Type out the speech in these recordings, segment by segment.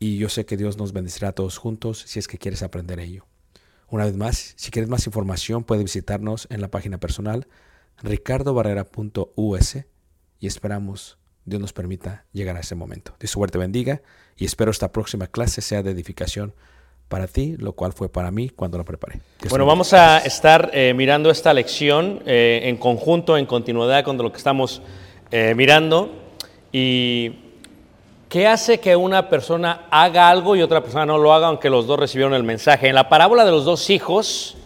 y yo sé que Dios nos bendecirá a todos juntos si es que quieres aprender ello. Una vez más, si quieres más información, puedes visitarnos en la página personal ricardobarrera.us y esperamos Dios nos permita llegar a ese momento. Dios suerte bendiga y espero esta próxima clase sea de edificación para ti, lo cual fue para mí cuando la preparé. Dios Bueno, vamos a estar eh, mirando esta lección eh, en conjunto, en continuidad con lo que estamos eh, mirando. ¿Y qué hace que una persona haga algo y otra persona no lo haga, aunque los dos recibieron el mensaje? En la parábola de los dos hijos,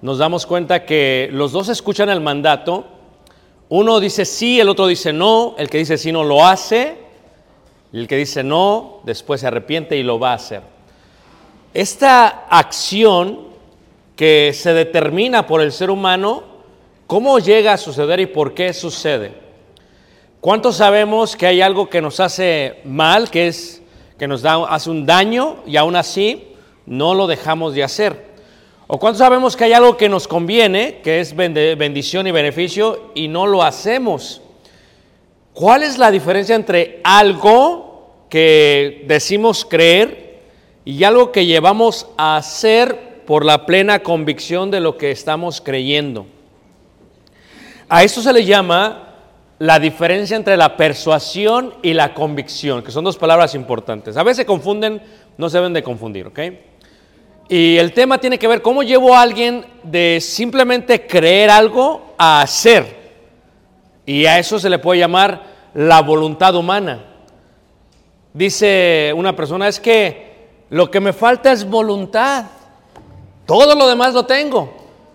nos damos cuenta que los dos escuchan el mandato. Uno dice sí, el otro dice no. El que dice sí no lo hace. El que dice no, después se arrepiente y lo va a hacer. Esta acción que se determina por el ser humano, ¿cómo llega a suceder y por qué sucede? ¿Cuántos sabemos que hay algo que nos hace mal, que es que nos da, hace un daño y aún así no lo dejamos de hacer? ¿O cuántos sabemos que hay algo que nos conviene, que es bendición y beneficio y no lo hacemos? ¿Cuál es la diferencia entre algo que decimos creer y algo que llevamos a hacer por la plena convicción de lo que estamos creyendo? A esto se le llama la diferencia entre la persuasión y la convicción, que son dos palabras importantes. A veces se confunden, no se deben de confundir, ¿ok? Y el tema tiene que ver cómo llevo a alguien de simplemente creer algo a hacer. Y a eso se le puede llamar la voluntad humana. Dice una persona, es que lo que me falta es voluntad. Todo lo demás lo tengo,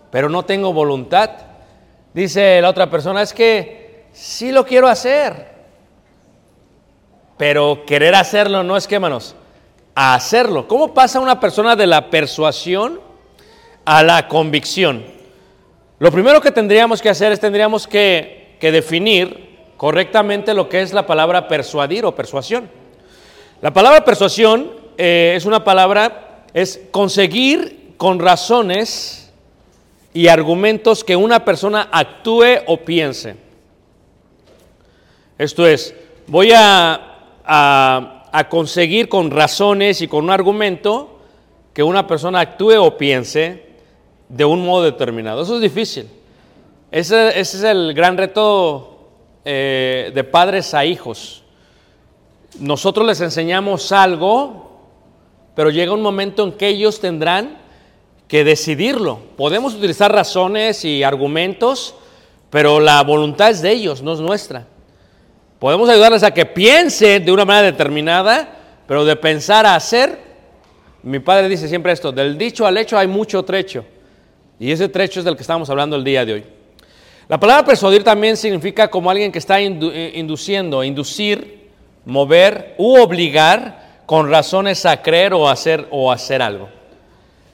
pero no tengo voluntad. Dice la otra persona, es que sí lo quiero hacer, pero querer hacerlo no es que, manos, hacerlo. ¿Cómo pasa una persona de la persuasión a la convicción? Lo primero que tendríamos que hacer es tendríamos que, que definir correctamente lo que es la palabra persuadir o persuasión. La palabra persuasión eh, es una palabra, es conseguir con razones y argumentos que una persona actúe o piense. Esto es, voy a, a, conseguir con razones y con un argumento que una persona actúe o piense de un modo determinado. Eso es difícil. Ese, ese es el gran reto eh, de padres a hijos. Nosotros les enseñamos algo, pero llega un momento en que ellos tendrán que decidirlo. Podemos utilizar razones y argumentos, pero la voluntad es de ellos, no es nuestra. Podemos ayudarles a que piensen de una manera determinada, pero de pensar a hacer, mi padre dice siempre esto, del dicho al hecho hay mucho trecho. Y ese trecho es del que estamos hablando el día de hoy. La palabra persuadir también significa como alguien que está eh, induciendo, inducir, mover u obligar con razones a creer o hacer o hacer algo.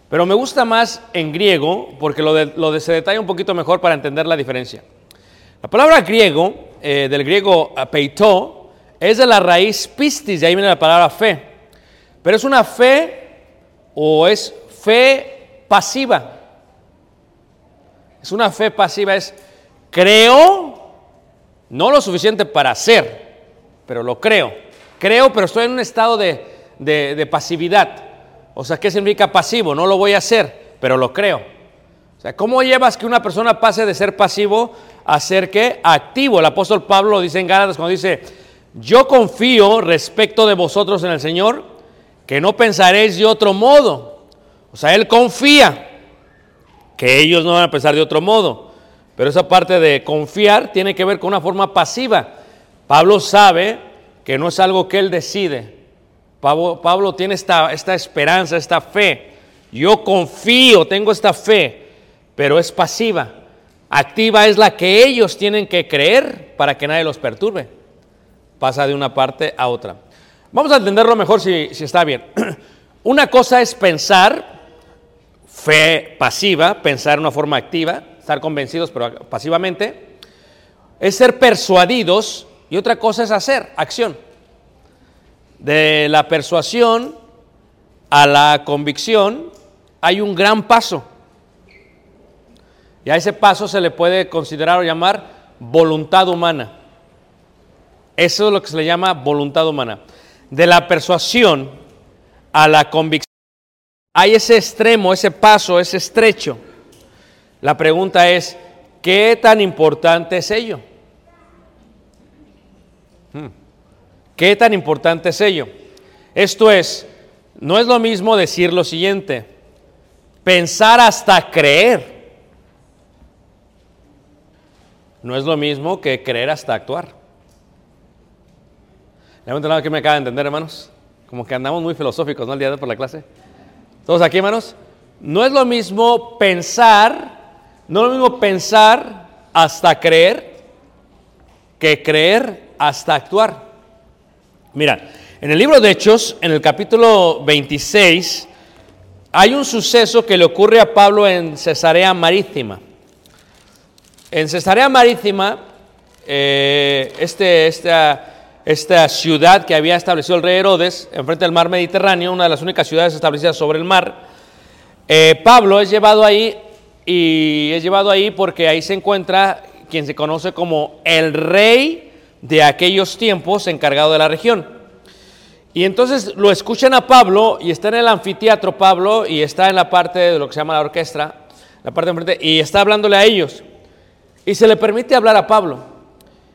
Pero me gusta más en griego porque lo, de, lo de se detalla un poquito mejor para entender la diferencia. La palabra griego, eh, del griego peito, es de la raíz pistis, de ahí viene la palabra fe. Pero es una fe o es fe pasiva. Es una fe pasiva, es creo, no lo suficiente para hacer, pero lo creo. Creo, pero estoy en un estado de, de, de pasividad. O sea, ¿qué significa pasivo? No lo voy a hacer, pero lo creo. O sea, ¿cómo llevas que una persona pase de ser pasivo a ser que activo? El apóstol Pablo lo dice en Gálatas cuando dice, yo confío respecto de vosotros en el Señor, que no pensaréis de otro modo. O sea, él confía que ellos no van a pensar de otro modo. Pero esa parte de confiar tiene que ver con una forma pasiva. Pablo sabe que no es algo que él decide. Pablo, Pablo tiene esta, esta esperanza, esta fe. Yo confío, tengo esta fe, pero es pasiva. Activa es la que ellos tienen que creer para que nadie los perturbe. Pasa de una parte a otra. Vamos a entenderlo mejor si, está bien. Una cosa es pensar, fe pasiva, pensar de una forma activa, estar convencidos pero pasivamente. Es ser persuadidos y otra cosa es hacer, acción. De la persuasión a la convicción hay un gran paso. Y a ese paso se le puede considerar o llamar voluntad humana. Eso es lo que se le llama voluntad humana. De la persuasión a la convicción hay ese extremo, ese paso, ese estrecho. La pregunta es, ¿qué tan importante es ello? Hmm. ¿Qué tan importante es ello? Esto es, no es lo mismo decir lo siguiente, pensar hasta creer. No es lo mismo que creer hasta actuar. Levanten la que me acaba de entender, hermanos. Como que andamos muy filosóficos, ¿no? El día de hoy por la clase. ¿Todos aquí, hermanos? No es lo mismo pensar, no es lo mismo pensar hasta creer que creer hasta actuar. Mira, en el libro de Hechos, en el capítulo 26, hay un suceso que le ocurre a Pablo en Cesarea Marítima. En Cesarea Marítima, eh, este, esta, esta ciudad que había establecido el rey Herodes, enfrente del mar Mediterráneo, una de las únicas ciudades establecidas sobre el mar, eh, Pablo es llevado ahí y es llevado ahí porque ahí se encuentra quien se conoce como el rey de aquellos tiempos encargado de la región. Y entonces lo escuchan a Pablo y está en el anfiteatro Pablo y está en la parte de lo que se llama la orquesta, la parte de enfrente, y está hablándole a ellos. Y se le permite hablar a Pablo.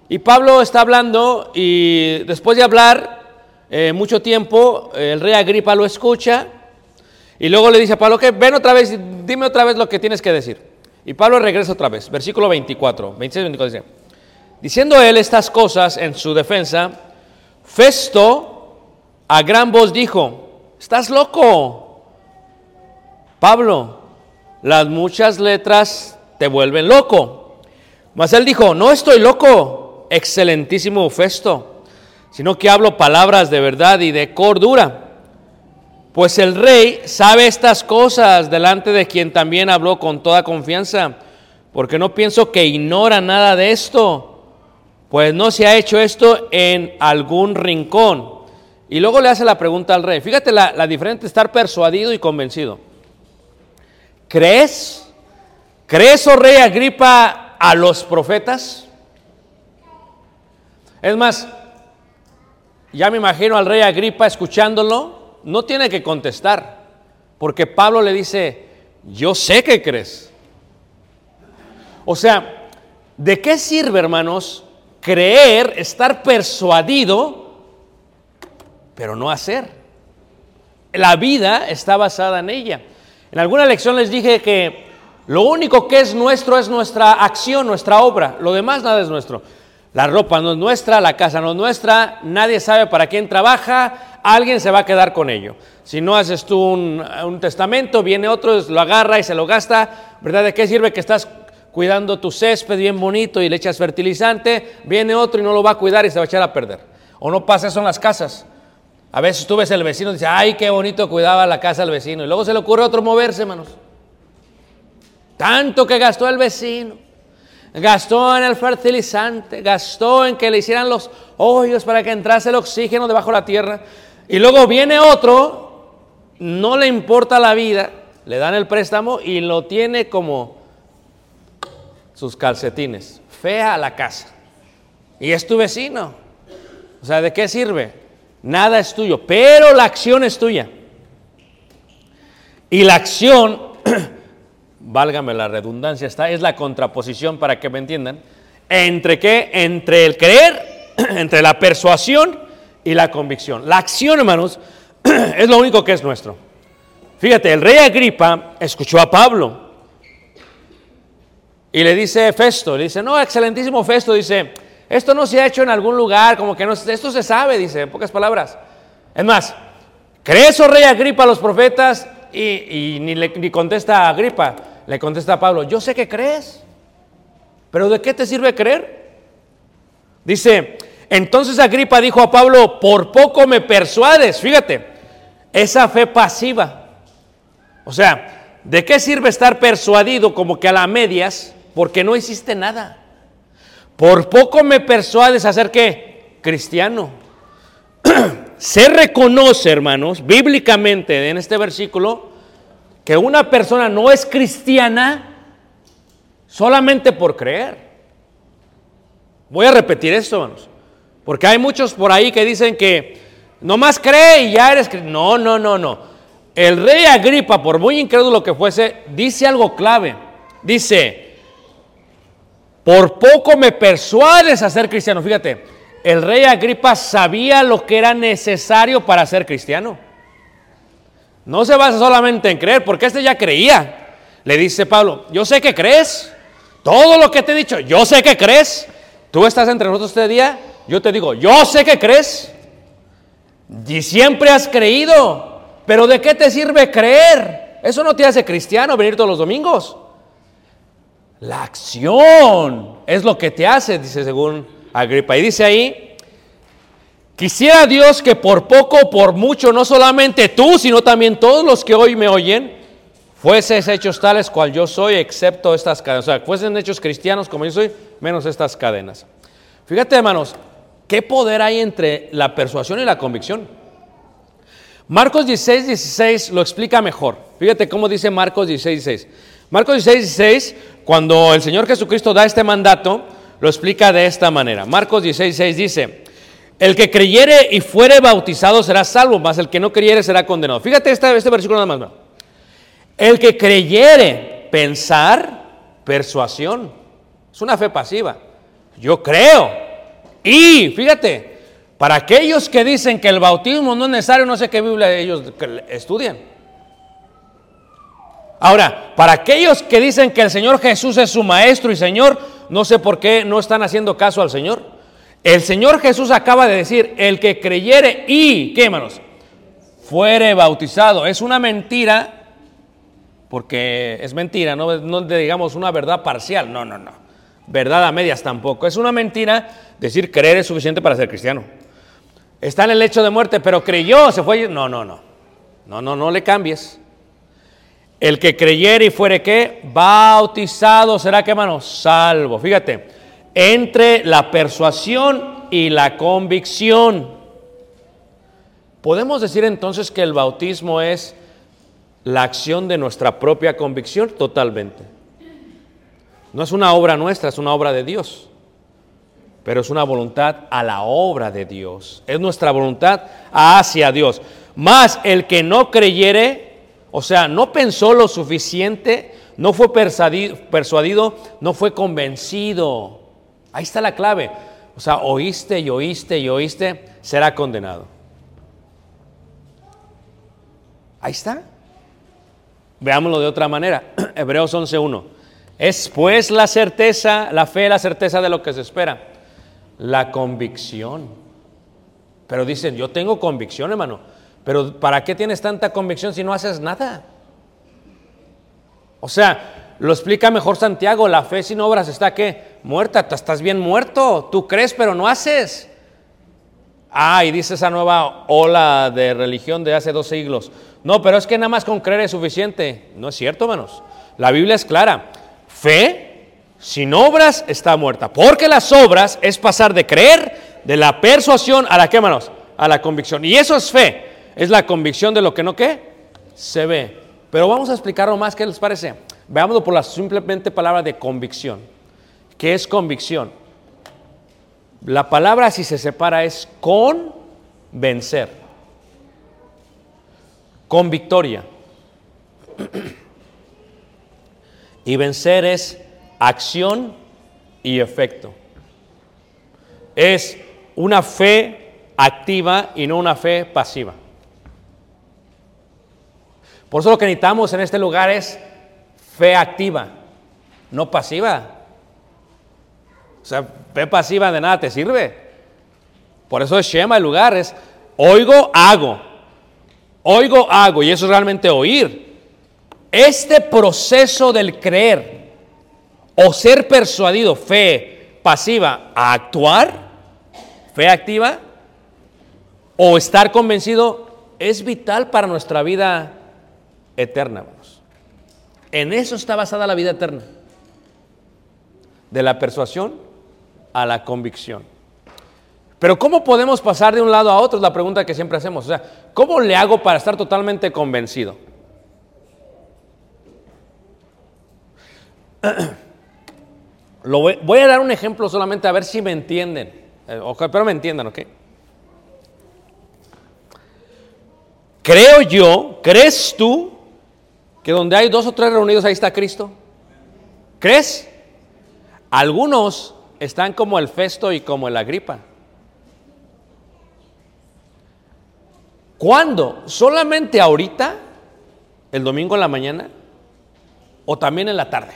Y Pablo está hablando y después de hablar eh, mucho tiempo, el rey Agripa lo escucha y luego le dice a Pablo, que ven otra vez, dime otra vez lo que tienes que decir. Y Pablo regresa otra vez, versículo 24, 26, 24 dice, diciendo él estas cosas en su defensa, Festo a gran voz dijo, estás loco, Pablo, las muchas letras te vuelven loco. Mas él dijo, no estoy loco, excelentísimo Festo, sino que hablo palabras de verdad y de cordura. Pues el rey sabe estas cosas delante de quien también habló con toda confianza, porque no pienso que ignora nada de esto, pues no se ha hecho esto en algún rincón. Y luego le hace la pregunta al rey. Fíjate la, la diferente estar persuadido y convencido. ¿Crees? ¿Crees, oh rey Agripa, a los profetas? Es más, ya me imagino al rey Agripa escuchándolo, no tiene que contestar, porque Pablo le dice, yo sé que crees. O sea, ¿de qué sirve, hermanos, creer, estar persuadido, pero no hacer? La vida está basada en ella. En alguna lección les dije que lo único que es nuestro es nuestra acción, nuestra obra. Lo demás nada es nuestro. La ropa no es nuestra, la casa no es nuestra, nadie sabe para quién trabaja, alguien se va a quedar con ello. Si no haces tú un, testamento, viene otro, lo agarra y se lo gasta, ¿verdad? ¿De qué sirve que estás cuidando tu césped bien bonito y le echas fertilizante? Viene otro y no lo va a cuidar y se va a echar a perder. O no pasa eso en las casas. A veces tú ves el vecino y dices, ay, qué bonito cuidaba la casa del vecino. Y luego se le ocurre a otro moverse, hermanos. Tanto que gastó el vecino. Gastó en el fertilizante, gastó en que le hicieran los hoyos para que entrase el oxígeno debajo de la tierra. Y luego viene otro, no le importa la vida, le dan el préstamo y lo tiene como sus calcetines. Fea la casa. Y es tu vecino. O sea, ¿de qué sirve? Nada es tuyo, pero la acción es tuya. Y la acción válgame la redundancia, esta es la contraposición para que me entiendan, entre qué, entre el creer, entre la persuasión y la convicción. La acción, hermanos, es lo único que es nuestro. Fíjate, el rey Agripa escuchó a Pablo y le dice Festo, le dice, no, excelentísimo Festo, dice, esto no se ha hecho en algún lugar, como que no, esto se sabe, dice, en pocas palabras. Es más, ¿crees, oh rey Agripa, a los profetas? Y, y ni, le, ni contesta a Agripa, le contesta a Pablo, yo sé que crees, pero ¿de qué te sirve creer? Dice, entonces Agripa dijo a Pablo, por poco me persuades, fíjate, esa fe pasiva. O sea, ¿de qué sirve estar persuadido como que a la medias porque no hiciste nada? Por poco me persuades a ser qué? Cristiano. Se reconoce, hermanos, bíblicamente en este versículo, que una persona no es cristiana solamente por creer. Voy a repetir esto, hermanos, porque hay muchos por ahí que dicen que nomás cree y ya eres cristiano. No, no, no, no. El rey Agripa, por muy incrédulo que fuese, dice algo clave. Dice, por poco me persuades a ser cristiano. Fíjate, el rey Agripa sabía lo que era necesario para ser cristiano. No se basa solamente en creer, porque este ya creía. Le dice Pablo, yo sé que crees. Todo lo que te he dicho, yo sé que crees. Tú estás entre nosotros este día, yo te digo, yo sé que crees. Y siempre has creído. Pero ¿de qué te sirve creer? Eso no te hace cristiano venir todos los domingos. La acción es lo que te hace, dice según Agripa. Y dice ahí, Quisiera Dios que por poco por mucho, no solamente tú, sino también todos los que hoy me oyen, fueses hechos tales cual yo soy, excepto estas cadenas. O sea, fuesen hechos cristianos como yo soy, menos estas cadenas. Fíjate, hermanos, ¿qué poder hay entre la persuasión y la convicción? Marcos 16, 16 lo explica mejor. Fíjate cómo dice Marcos 16, 16. Marcos 16, 16, cuando el Señor Jesucristo da este mandato, lo explica de esta manera. Marcos 16, 16 dice, el que creyere y fuere bautizado será salvo, mas el que no creyere será condenado. Fíjate este, versículo nada más. El que creyere, pensar, persuasión. Es una fe pasiva. Yo creo, Y fíjate, para aquellos que dicen que el bautismo no es necesario, no sé qué Biblia ellos estudian. Ahora, para aquellos que dicen que el Señor Jesús es su maestro y Señor, no sé por qué no están haciendo caso al Señor. El Señor Jesús acaba de decir, el que creyere y, ¿qué hermanos? Fuere bautizado. Es una mentira, porque es mentira, no, no digamos una verdad parcial, no, no, no. Verdad a medias tampoco. Es una mentira decir creer es suficiente para ser cristiano. Está en el hecho de muerte, pero creyó, se fue. No, no, no. No, no, no le cambies. El que creyere y fuere qué? Bautizado será que, hermano, salvo. Fíjate, entre la persuasión y la convicción. Podemos decir entonces que el bautismo es la acción de nuestra propia convicción totalmente. No es una obra nuestra, es una obra de Dios. Pero es una voluntad a la obra de Dios. Es nuestra voluntad hacia Dios. Más el que no creyere, o sea, no pensó lo suficiente, no fue persuadido, no fue convencido. Ahí está la clave. O sea, oíste y oíste y oíste, será condenado. Ahí está. Veámoslo de otra manera. Hebreos 11.1. Es pues la certeza, la fe, la certeza de lo que se espera. La convicción. Pero dicen, yo tengo convicción, hermano. Pero ¿para qué tienes tanta convicción si no haces nada? O sea, lo explica mejor Santiago, la fe sin obras está que muerta, estás bien muerto, tú crees pero no haces. Ah, y dice esa nueva ola de religión de hace dos siglos. No, pero es que nada más con creer es suficiente. No es cierto, hermanos. La Biblia es clara. Fe sin obras está muerta. Porque las obras es pasar de creer, de la persuasión a la que, hermanos, a la convicción. Y eso es fe. Es la convicción de lo que no qué se ve. Pero vamos a explicarlo más, ¿qué les parece? Veámoslo por la simplemente palabra de convicción. ¿Qué es convicción? La palabra si se separa es con vencer. Con victoria. Y vencer es acción y efecto. Es una fe activa y no una fe pasiva. Por eso lo que necesitamos en este lugar es fe activa, no pasiva. O sea, fe pasiva de nada te sirve. Por eso es Shema el lugar, es oigo, hago. Oigo, hago. Y eso es realmente oír. Este proceso del creer o ser persuadido, fe pasiva, a actuar, fe activa, o estar convencido, es vital para nuestra vida eterna. En eso está basada la vida eterna. De la persuasión a la convicción. Pero ¿cómo podemos pasar de un lado a otro? Es la pregunta que siempre hacemos. O sea, ¿cómo le hago para estar totalmente convencido? Lo voy, a dar un ejemplo solamente a ver si me entienden. Eh, pero me entiendan, ¿ok? Creo yo, ¿crees tú que donde hay dos o tres reunidos ahí está Cristo? ¿Crees? Algunos están como el Festo y como el Agripa. ¿Cuándo? ¿Solamente ahorita? ¿El domingo en la mañana? ¿O también en la tarde?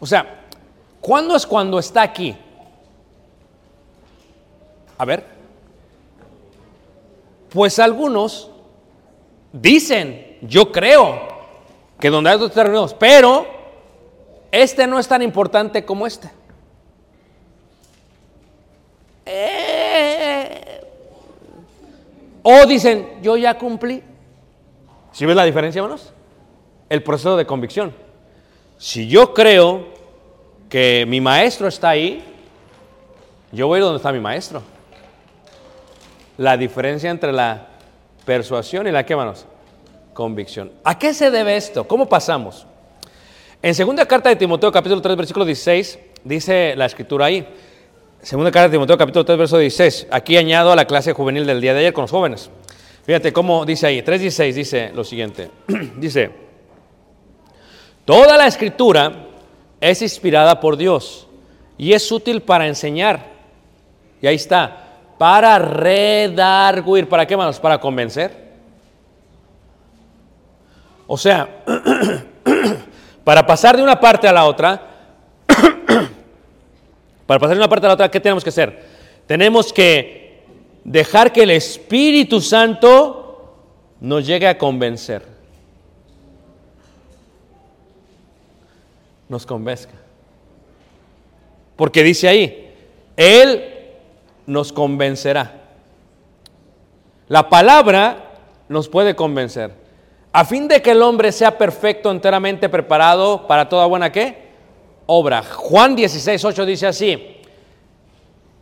O sea, ¿cuándo es cuando está aquí? A ver. Pues algunos dicen, yo creo, que donde hay dos reunidos, pero este no es tan importante como este. Eh, o dicen, yo ya cumplí. ¿Sí ves la diferencia, hermanos? El proceso de convicción. Si yo creo que mi maestro está ahí, yo voy donde está mi maestro. La diferencia entre la persuasión y la que, hermanos, convicción. ¿A qué se debe esto? ¿Cómo pasamos? En segunda carta de Timoteo capítulo 3 versículo 16 dice la escritura ahí. Segunda carta de Timoteo capítulo 3 versículo 16. Aquí añado a la clase juvenil del día de ayer con los jóvenes. Fíjate cómo dice ahí. 3.16 dice lo siguiente. dice, toda la escritura es inspirada por Dios y es útil para enseñar, Y ahí está. Para redarguir. ¿Para qué, hermanos? Para convencer. O sea, para pasar de una parte a la otra, para pasar de una parte a la otra, ¿qué tenemos que hacer? Tenemos que dejar que el Espíritu Santo nos llegue a convencer. Nos convenzca. Porque dice ahí, Él nos convencerá. La palabra nos puede convencer. A fin de que el hombre sea perfecto, enteramente preparado para toda buena qué? Obra. Juan 16, 8 dice así.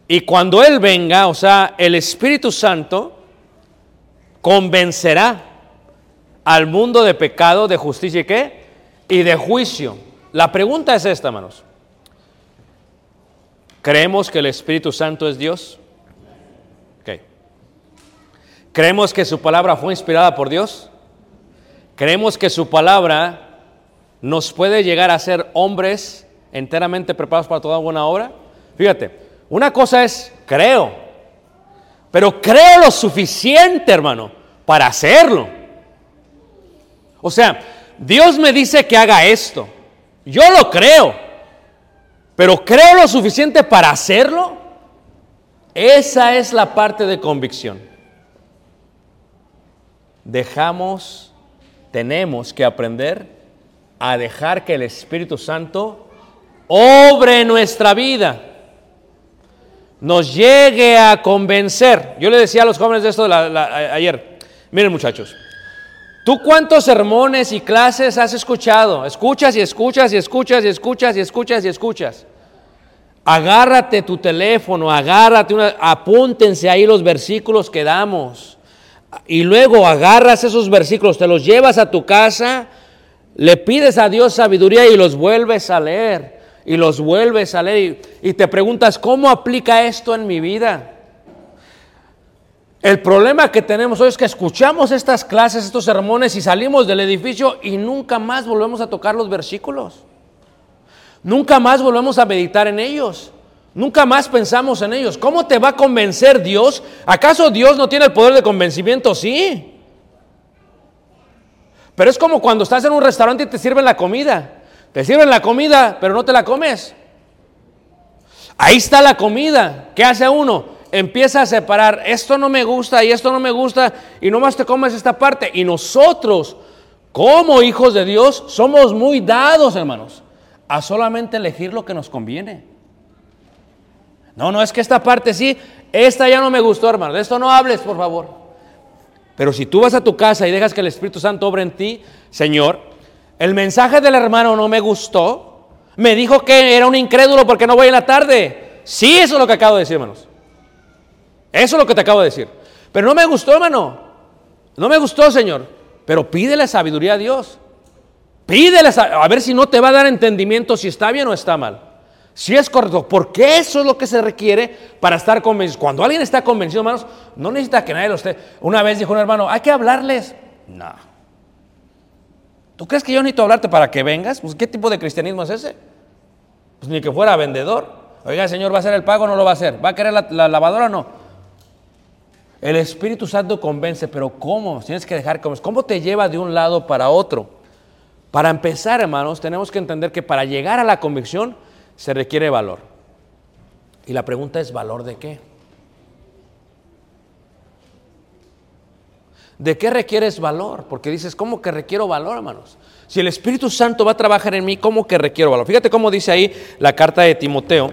Y cuando Él venga, o sea, el Espíritu Santo convencerá al mundo de pecado, de justicia y qué? Y de juicio. La pregunta es esta, hermanos. ¿Creemos que el Espíritu Santo es Dios? Ok. ¿Creemos que su palabra fue inspirada por Dios? ¿Creemos que su palabra nos puede llegar a ser hombres enteramente preparados para toda buena obra? Fíjate, una cosa es creo, pero creo lo suficiente, hermano, para hacerlo. O sea, Dios me dice que haga esto. Yo lo creo, pero creo lo suficiente para hacerlo. Esa es la parte de convicción. Dejamos, tenemos que aprender a dejar que el Espíritu Santo obre nuestra vida, nos llegue a convencer. Yo le decía a los jóvenes de esto ayer, miren muchachos, ¿tú cuántos sermones y clases has escuchado? Escuchas y escuchas y escuchas y escuchas y escuchas y escuchas. Agárrate tu teléfono, agárrate una, apúntense ahí los versículos que damos. Y luego agarras esos versículos, te los llevas a tu casa, le pides a Dios sabiduría y los vuelves a leer. Y los vuelves a leer. Y, te preguntas, ¿cómo aplica esto en mi vida? El problema que tenemos hoy es que escuchamos estas clases, estos sermones y salimos del edificio y nunca más volvemos a tocar los versículos. Nunca más volvemos a meditar en ellos. Nunca más pensamos en ellos. ¿Cómo te va a convencer Dios? ¿Acaso Dios no tiene el poder de convencimiento? Sí. Pero es como cuando estás en un restaurante y te sirven la comida. Te sirven la comida, pero no te la comes. Ahí está la comida. ¿Qué hace uno? Empieza a separar, esto no me gusta y esto no me gusta y nomás te comes esta parte. Y nosotros, como hijos de Dios, somos muy dados, hermanos, a solamente elegir lo que nos conviene. No, no, es que esta parte sí, esta ya no me gustó, hermano. De esto no hables, por favor. Pero si tú vas a tu casa y dejas que el Espíritu Santo obre en ti, Señor, el mensaje del hermano no me gustó. Me dijo que era un incrédulo porque no voy en la tarde. Sí, eso es lo que acabo de decir, hermanos. Eso es lo que te acabo de decir. Pero no me gustó, hermano. No me gustó, Señor. Pero pídele sabiduría a Dios. Pídele a ver si no te va a dar entendimiento si está bien o está mal. Si es correcto, porque eso es lo que se requiere para estar convencido. Cuando alguien está convencido, hermanos, no necesita que nadie lo esté. Una vez dijo un hermano, hay que hablarles. No. ¿Tú crees que yo necesito hablarte para que vengas? Pues, ¿qué tipo de cristianismo es ese? Pues ni que fuera vendedor. Oiga, Señor, ¿va a hacer el pago o no lo va a hacer? ¿Va a querer la, la lavadora o no? El Espíritu Santo convence, pero ¿cómo? Tienes que dejar cómo. ¿Cómo te lleva de un lado para otro? Para empezar, hermanos, tenemos que entender que para llegar a la convicción se requiere valor. Y la pregunta es, ¿valor de qué? ¿De qué requieres valor? Porque dices, ¿cómo que requiero valor, hermanos? Si el Espíritu Santo va a trabajar en mí, ¿cómo que requiero valor? Fíjate cómo dice ahí la carta de Timoteo.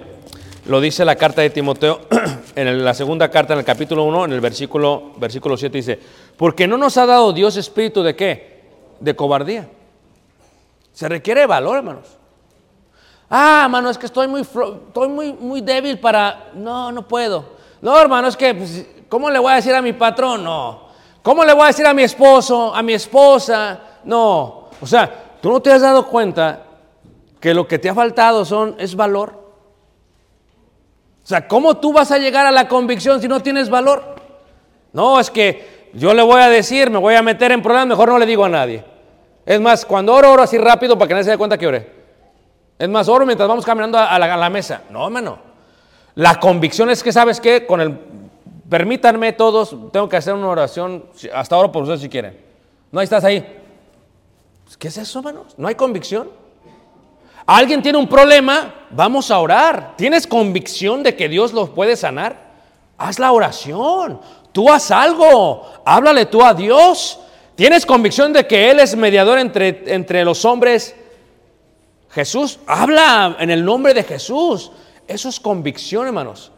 Lo dice la carta de Timoteo en la segunda carta, en el capítulo 1, en el versículo, versículo 7 dice, porque no nos ha dado Dios espíritu de qué? De cobardía. Se requiere valor, hermanos. Ah, hermano, es que estoy muy, estoy muy, muy débil para... No, no puedo. No, hermano, es que, pues, ¿cómo le voy a decir a mi patrón? No. ¿Cómo le voy a decir a mi esposo, a mi esposa? No. O sea, tú no te has dado cuenta que lo que te ha faltado son, es valor. O sea, ¿cómo tú vas a llegar a la convicción si no tienes valor? No, es que yo le voy a decir, me voy a meter en problemas, mejor no le digo a nadie. Es más, cuando oro, oro así rápido para que nadie se dé cuenta que oré. Es más, oro mientras vamos caminando a la, mesa. No, hermano. La convicción es que, ¿sabes qué? Con el, permítanme todos, tengo que hacer una oración, hasta ahora por ustedes si quieren. No, ahí estás ahí. Pues, ¿Qué es eso, hermanos? ¿No hay convicción? Alguien tiene un problema, vamos a orar. ¿Tienes convicción de que Dios los puede sanar? Haz la oración. Tú haz algo. Háblale tú a Dios. ¿Tienes convicción de que Él es mediador entre, entre los hombres? Jesús, habla en el nombre de Jesús. Eso es convicción, hermanos.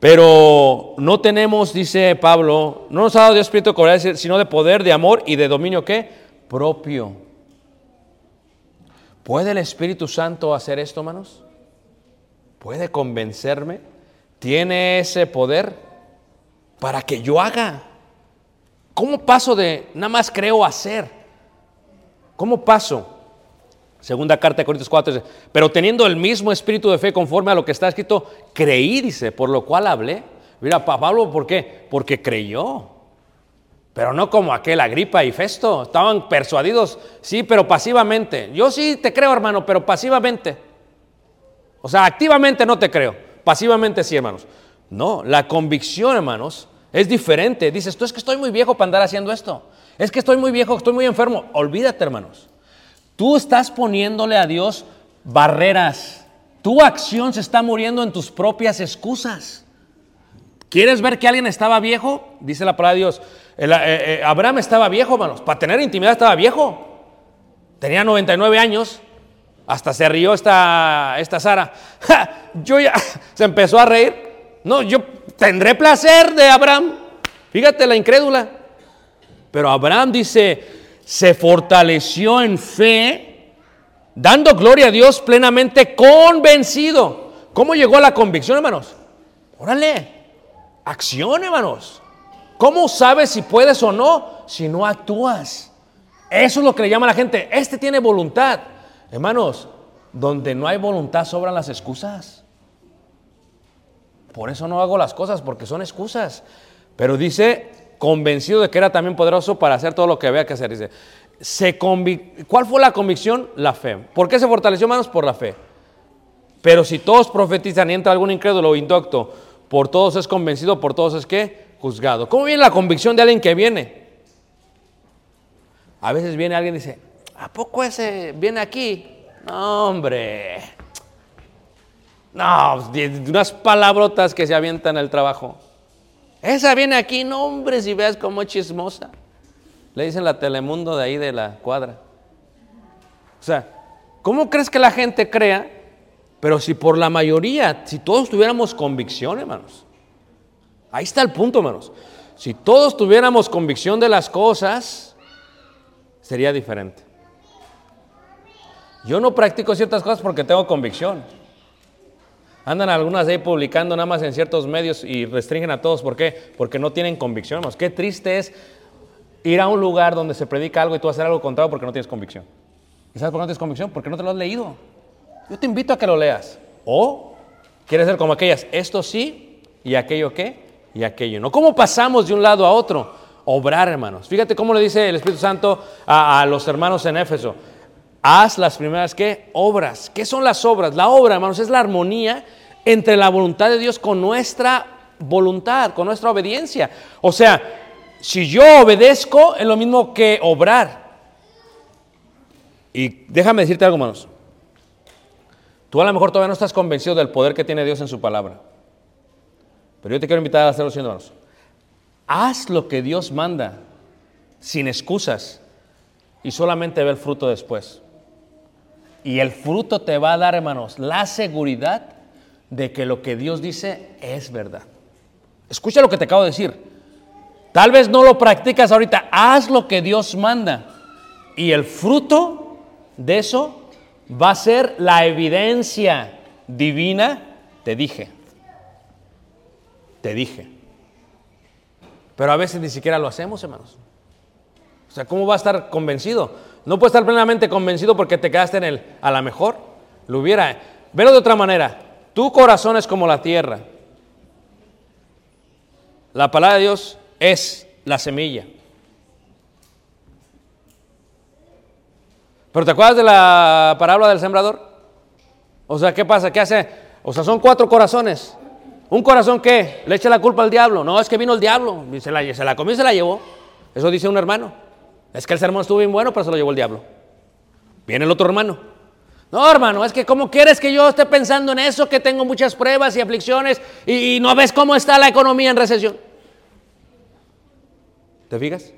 Pero no tenemos, dice Pablo, no nos ha dado Dios espíritu de sino de poder, de amor y de dominio qué? Propio. ¿Puede el Espíritu Santo hacer esto, hermanos? ¿Puede convencerme? ¿Tiene ese poder para que yo haga? ¿Cómo paso de nada más creo hacer? ¿Cómo paso? Segunda carta de Corintios 4 dice, pero teniendo el mismo espíritu de fe conforme a lo que está escrito, creí, dice, por lo cual hablé. Mira, Pa- Pablo, ¿por qué? Porque creyó. Pero no como aquel Agripa y Festo, estaban persuadidos, sí, pero pasivamente. Yo sí te creo, hermano, pero pasivamente. O sea, activamente no te creo, pasivamente sí, hermanos. No, la convicción, hermanos, es diferente. Dices, tú es que estoy muy viejo para andar haciendo esto. Es que estoy muy viejo, estoy muy enfermo. Olvídate, hermanos. Tú estás poniéndole a Dios barreras. Tu acción se está muriendo en tus propias excusas. ¿Quieres ver que alguien estaba viejo? Dice la palabra de Dios. Eh, eh, Abraham estaba viejo, hermanos. Para tener intimidad estaba viejo. Tenía 99 años. Hasta se rió esta, esta Sara. Yo ya se empezó a reír. No, yo tendré placer de Abraham. Fíjate la incrédula. Pero Abraham dice, se fortaleció en fe, dando gloria a Dios plenamente convencido. ¿Cómo llegó a la convicción, hermanos? Órale, acción, hermanos. ¿Cómo sabes si puedes o no si no actúas? Eso es lo que le llama a la gente. Este tiene voluntad. Hermanos, donde no hay voluntad sobran las excusas. Por eso no hago las cosas, porque son excusas. Pero dice, convencido de que era también poderoso para hacer todo lo que había que hacer. Dice, se ¿cuál fue la convicción? La fe. ¿Por qué se fortaleció, hermanos? Por la fe. Pero si todos profetizan y entra algún incrédulo o indocto, por todos es convencido, por todos es que juzgado. ¿Cómo viene la convicción de alguien que viene? A veces viene alguien y dice, ¿a poco ese viene aquí? No, hombre. No, de unas palabrotas que se avientan en el trabajo. Esa viene aquí, no, hombre, si veas cómo es chismosa. Le dicen la Telemundo de ahí de la cuadra. O sea, ¿cómo crees que la gente crea? Pero si por la mayoría, si todos tuviéramos convicción, hermanos. Ahí está el punto, hermanos. Si todos tuviéramos convicción de las cosas, sería diferente. Yo no practico ciertas cosas porque tengo convicción. Andan algunas ahí publicando nada más en ciertos medios y restringen a todos. ¿Por qué? Porque no tienen convicción. hermanos. Qué triste es ir a un lugar donde se predica algo y tú hacer algo contrario porque no tienes convicción. ¿Y sabes por qué no tienes convicción? Porque no te lo has leído. Yo te invito a que lo leas. O quieres ser como aquellas, esto sí y aquello qué y aquello no. ¿Cómo pasamos de un lado a otro? Obrar, hermanos. Fíjate cómo le dice el Espíritu Santo a, a los hermanos en Éfeso. Haz las primeras qué? Obras. ¿Qué son las obras? La obra, hermanos, es la armonía entre la voluntad de Dios con nuestra voluntad, con nuestra obediencia. O sea, si yo obedezco es lo mismo que obrar. Y déjame decirte algo, hermanos. Tú a lo mejor todavía no estás convencido del poder que tiene Dios en su palabra. Pero yo te quiero invitar a hacerlo, siguiente, hermanos. Haz lo que Dios manda, sin excusas, y solamente ve el fruto después. Y el fruto te va a dar, hermanos, la seguridad de que lo que Dios dice es verdad. Escucha lo que te acabo de decir. Tal vez no lo practicas ahorita, haz lo que Dios manda. Y el fruto de eso va a ser la evidencia divina, te dije. Te dije. Pero a veces ni siquiera lo hacemos, hermanos. O sea, ¿cómo va a estar convencido? No puede estar plenamente convencido porque te quedaste en el, a la mejor, lo hubiera. Velo de otra manera. Tu corazón es como la tierra. La palabra de Dios es la semilla. ¿Pero te acuerdas de la parábola del sembrador? O sea, ¿qué pasa? ¿Qué hace? O sea, son cuatro corazones. ¿Un corazón qué? Le echa la culpa al diablo. No, es que vino el diablo. Se la, se la comió y se la llevó. Eso dice un hermano. Es que el sermón estuvo bien bueno, pero se lo llevó el diablo. Viene el otro hermano. No, hermano, es que ¿cómo quieres que yo esté pensando en eso? Que tengo muchas pruebas y aflicciones y, no ves cómo está la economía en recesión. ¿Te fijas?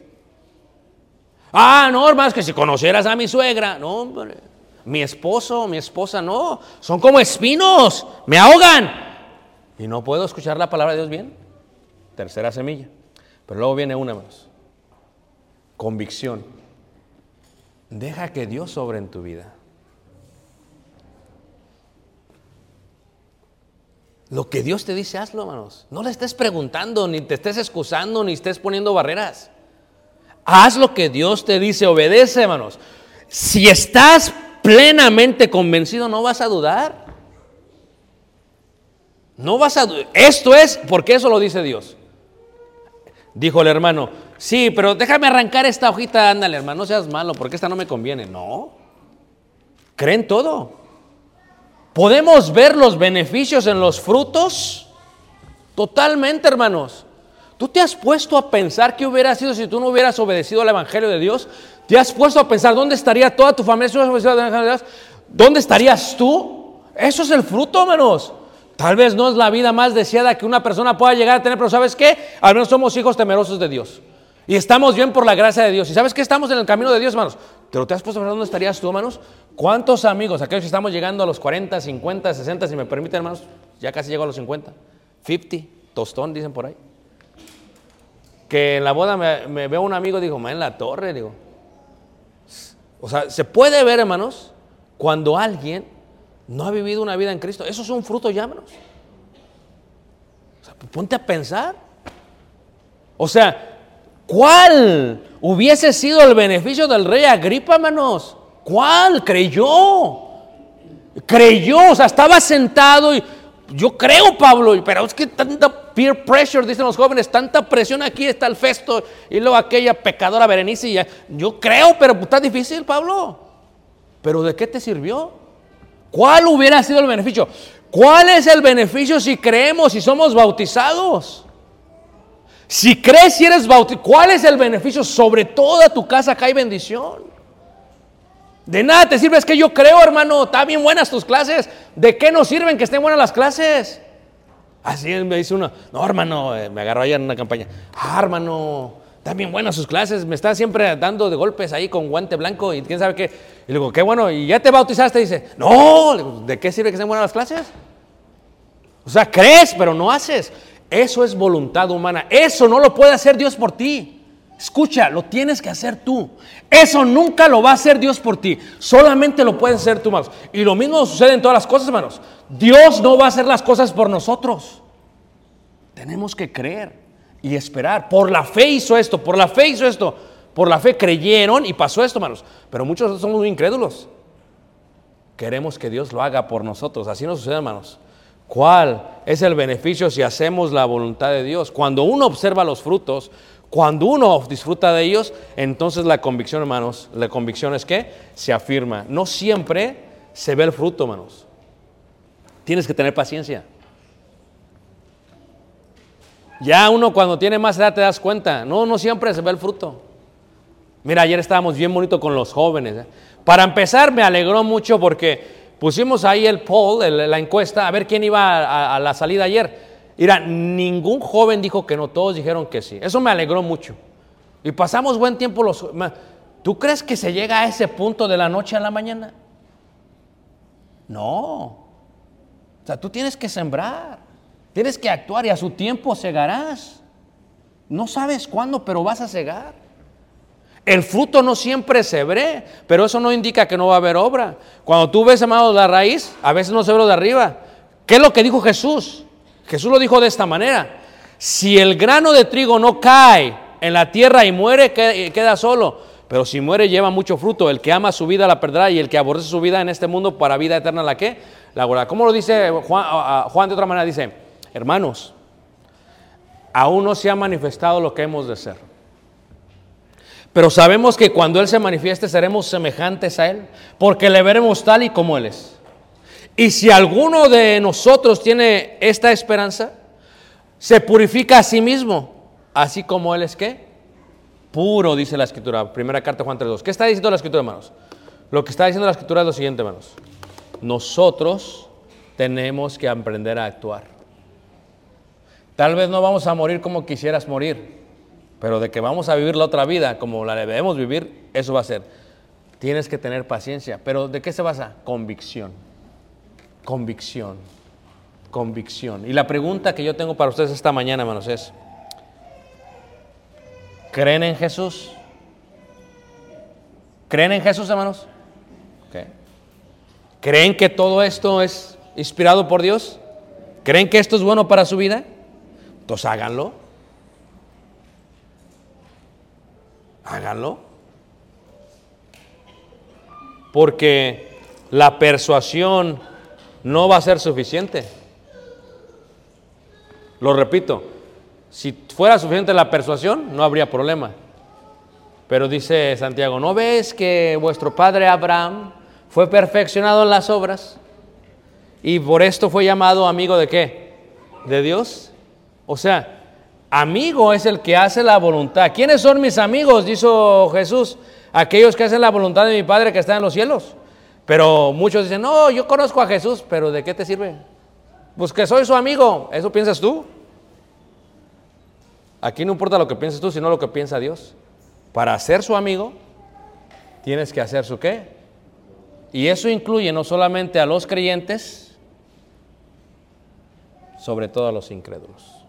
Ah, no, hermano, es que si conocieras a mi suegra, no, hombre, mi esposo, mi esposa, no, son como espinos, me ahogan. Y no puedo escuchar la palabra de Dios bien. Tercera semilla. Pero luego viene una más. Convicción. Deja que Dios sobre en tu vida. Lo que Dios te dice, hazlo, hermanos. No le estés preguntando, ni te estés excusando, ni estés poniendo barreras. Haz lo que Dios te dice, obedece, hermanos. Si estás plenamente convencido, no vas a dudar. No vas a dudar. Esto es porque eso lo dice Dios. Dijo el hermano, sí, pero déjame arrancar esta hojita, ándale, hermano, no seas malo, porque esta no me conviene. No. Creen todo. ¿Podemos ver los beneficios en los frutos? Totalmente, hermanos. ¿Tú te has puesto a pensar qué hubiera sido si tú no hubieras obedecido al Evangelio de Dios? ¿Te has puesto a pensar dónde estaría toda tu familia si hubieras obedecido al Evangelio de Dios? ¿Dónde estarías tú? Eso es el fruto, hermanos. Tal vez no es la vida más deseada que una persona pueda llegar a tener, pero ¿sabes qué? Al menos somos hijos temerosos de Dios. Y estamos bien por la gracia de Dios. ¿Y sabes que estamos en el camino de Dios, hermanos? ¿Pero te has puesto a dónde estarías tú, hermanos? ¿Cuántos amigos, aquellos que estamos llegando a los 40, 50, 60, si me permiten, hermanos? Ya casi llego a los 50. 50, tostón, dicen por ahí. Que en la boda me, veo un amigo, digo, me en la torre, digo. O sea, se puede ver, hermanos, cuando alguien no ha vivido una vida en Cristo. Eso es un fruto ya, hermanos. O sea, ponte a pensar. O sea, ¿cuál hubiese sido el beneficio del rey Agripa, hermanos? ¿Cuál? Creyó. Creyó, o sea, estaba sentado y yo creo, Pablo, pero es que tanta peer pressure, dicen los jóvenes, tanta presión aquí está el festo y luego aquella pecadora Berenice. Y ya, yo creo, pero está difícil, Pablo. ¿Pero de qué te sirvió? ¿Cuál hubiera sido el beneficio? ¿Cuál es el beneficio si creemos y somos bautizados? Si crees y eres bautizado, ¿cuál es el beneficio? Sobre toda tu casa acá hay bendición. De nada te sirve, es que yo creo, hermano, están bien buenas tus clases. ¿De qué nos sirven que estén buenas las clases? Así me dice uno, no, hermano, eh, me agarró ayer en una campaña. Ah, hermano, están bien buenas sus clases, me está siempre dando de golpes ahí con guante blanco y quién sabe qué. Y le digo, qué bueno, ¿y ya te bautizaste? Dice, no, ¿de qué sirve que estén buenas las clases? O sea, crees, pero no haces. Eso es voluntad humana. Eso no lo puede hacer Dios por ti. Escucha, lo tienes que hacer tú. Eso nunca lo va a hacer Dios por ti. Solamente lo puedes hacer tú, hermanos. Y lo mismo sucede en todas las cosas, hermanos. Dios no va a hacer las cosas por nosotros. Tenemos que creer y esperar. Por la fe hizo esto, por la fe hizo esto. Por la fe creyeron y pasó esto, hermanos. Pero muchos somos muy incrédulos. Queremos que Dios lo haga por nosotros. Así no sucede, hermanos. ¿Cuál es el beneficio si hacemos la voluntad de Dios? Cuando uno observa los frutos, cuando uno disfruta de ellos, entonces la convicción, hermanos, la convicción es que se afirma. No siempre se ve el fruto, hermanos. Tienes que tener paciencia. Ya uno cuando tiene más edad te das cuenta, no, no siempre se ve el fruto. Mira, ayer estábamos bien bonito con los jóvenes. ¿eh? Para empezar, me alegró mucho porque pusimos ahí el poll, la encuesta, a ver quién iba a, la salida ayer. Mira, ningún joven dijo que no, todos dijeron que sí. Eso me alegró mucho. Y pasamos buen tiempo los... ¿Tú crees que se llega a ese punto de la noche a la mañana? No. O sea, tú tienes que sembrar, tienes que actuar y a su tiempo segarás. No sabes cuándo, pero vas a cegar. El fruto no siempre se ve, pero eso no indica que no va a haber obra. Cuando tú ves, hermano, la raíz, a veces no se ve lo de arriba. ¿Qué es lo que dijo Jesús? Jesús lo dijo de esta manera. Si el grano de trigo no cae en la tierra y muere, que- queda solo. Pero si muere, lleva mucho fruto. El que ama su vida la perderá y el que aborrece su vida en este mundo para vida eterna, ¿la qué? La guardará. ¿Cómo lo dice Juan, Juan de otra manera? Dice, hermanos, aún no se ha manifestado lo que hemos de ser. Pero sabemos que cuando Él se manifieste seremos semejantes a Él, porque le veremos tal y como Él es. Y si alguno de nosotros tiene esta esperanza, se purifica a sí mismo, así como Él es qué? Puro, dice la Escritura. Primera carta de Juan 3.2. ¿Qué está diciendo la Escritura, hermanos? Lo que está diciendo la Escritura es lo siguiente, hermanos. Nosotros tenemos que aprender a actuar. Tal vez no vamos a morir como quisieras morir, pero de que vamos a vivir la otra vida como la debemos vivir, eso va a ser. Tienes que tener paciencia. ¿Pero de qué se basa? Convicción. Convicción. Convicción. Y la pregunta que yo tengo para ustedes esta mañana, hermanos, es, ¿creen en Jesús? ¿Creen en Jesús, hermanos? ¿Creen que todo esto es inspirado por Dios? ¿Creen que esto es bueno para su vida? Entonces háganlo. Háganlo. Porque la persuasión no va a ser suficiente. Lo repito, si fuera suficiente la persuasión, no habría problema. Pero dice Santiago, ¿no ves que vuestro padre Abraham fue perfeccionado en las obras? Y por esto fue llamado amigo de qué? De Dios. O sea, amigo es el que hace la voluntad. ¿Quiénes son mis amigos? Dijo Jesús. Aquellos que hacen la voluntad de mi Padre que está en los cielos. Pero muchos dicen, no, yo conozco a Jesús, pero ¿de qué te sirve? Pues que soy su amigo. ¿Eso piensas tú? Aquí no importa lo que pienses tú, sino lo que piensa Dios. Para ser su amigo, tienes que hacer su qué. Y eso incluye no solamente a los creyentes, sobre todo a los incrédulos.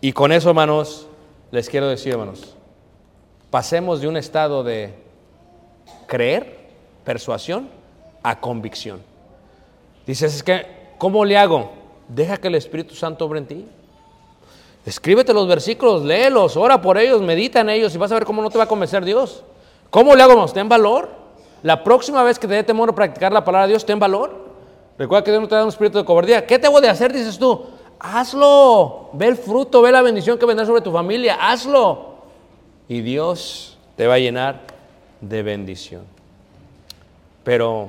Y con eso, hermanos, les quiero decir, hermanos, pasemos de un estado de creer, persuasión, a convicción. Dices, es que, ¿cómo le hago? Deja que el Espíritu Santo obre en ti. Escríbete los versículos, léelos, ora por ellos, medita en ellos y vas a ver cómo no te va a convencer Dios. ¿Cómo le hago? hermanos? Ten valor. La próxima vez que te dé temor a practicar la palabra de Dios, ten valor. Recuerda que Dios no te da un espíritu de cobardía. ¿Qué debo de hacer? Dices tú. Hazlo. Ve el fruto, ve la bendición que vendrá sobre tu familia. Hazlo. Y Dios te va a llenar de bendición. Pero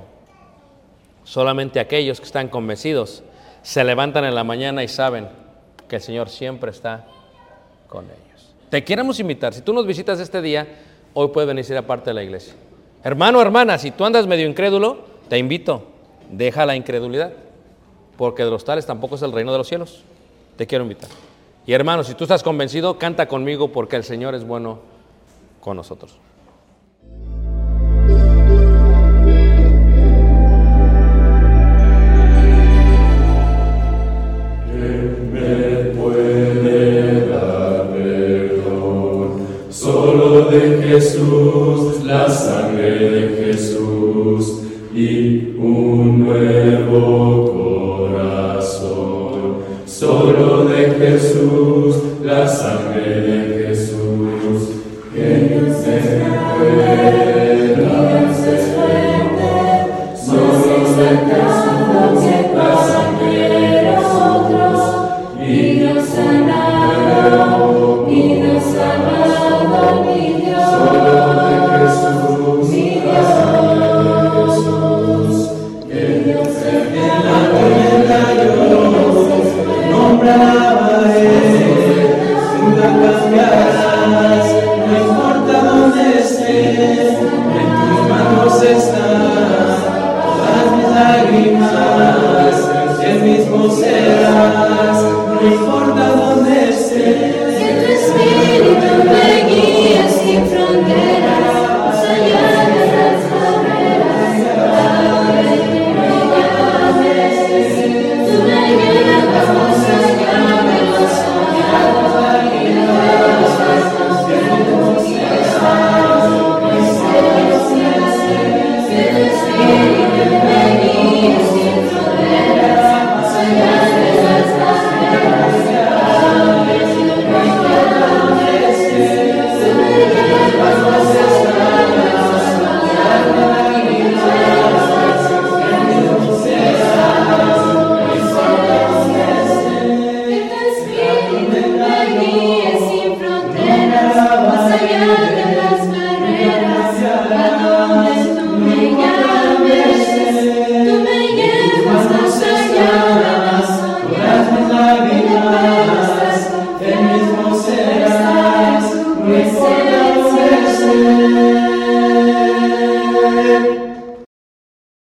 solamente aquellos que están convencidos se levantan en la mañana y saben que el Señor siempre está con ellos. Te queremos invitar. Si tú nos visitas este día, hoy puedes venir a ser parte de la iglesia. Hermano, hermana, si tú andas medio incrédulo, te invito. Deja la incredulidad. Porque de los tales tampoco es el reino de los cielos. Te quiero invitar. Y hermano, si tú estás convencido, canta conmigo porque el Señor es bueno con nosotros. Jesús,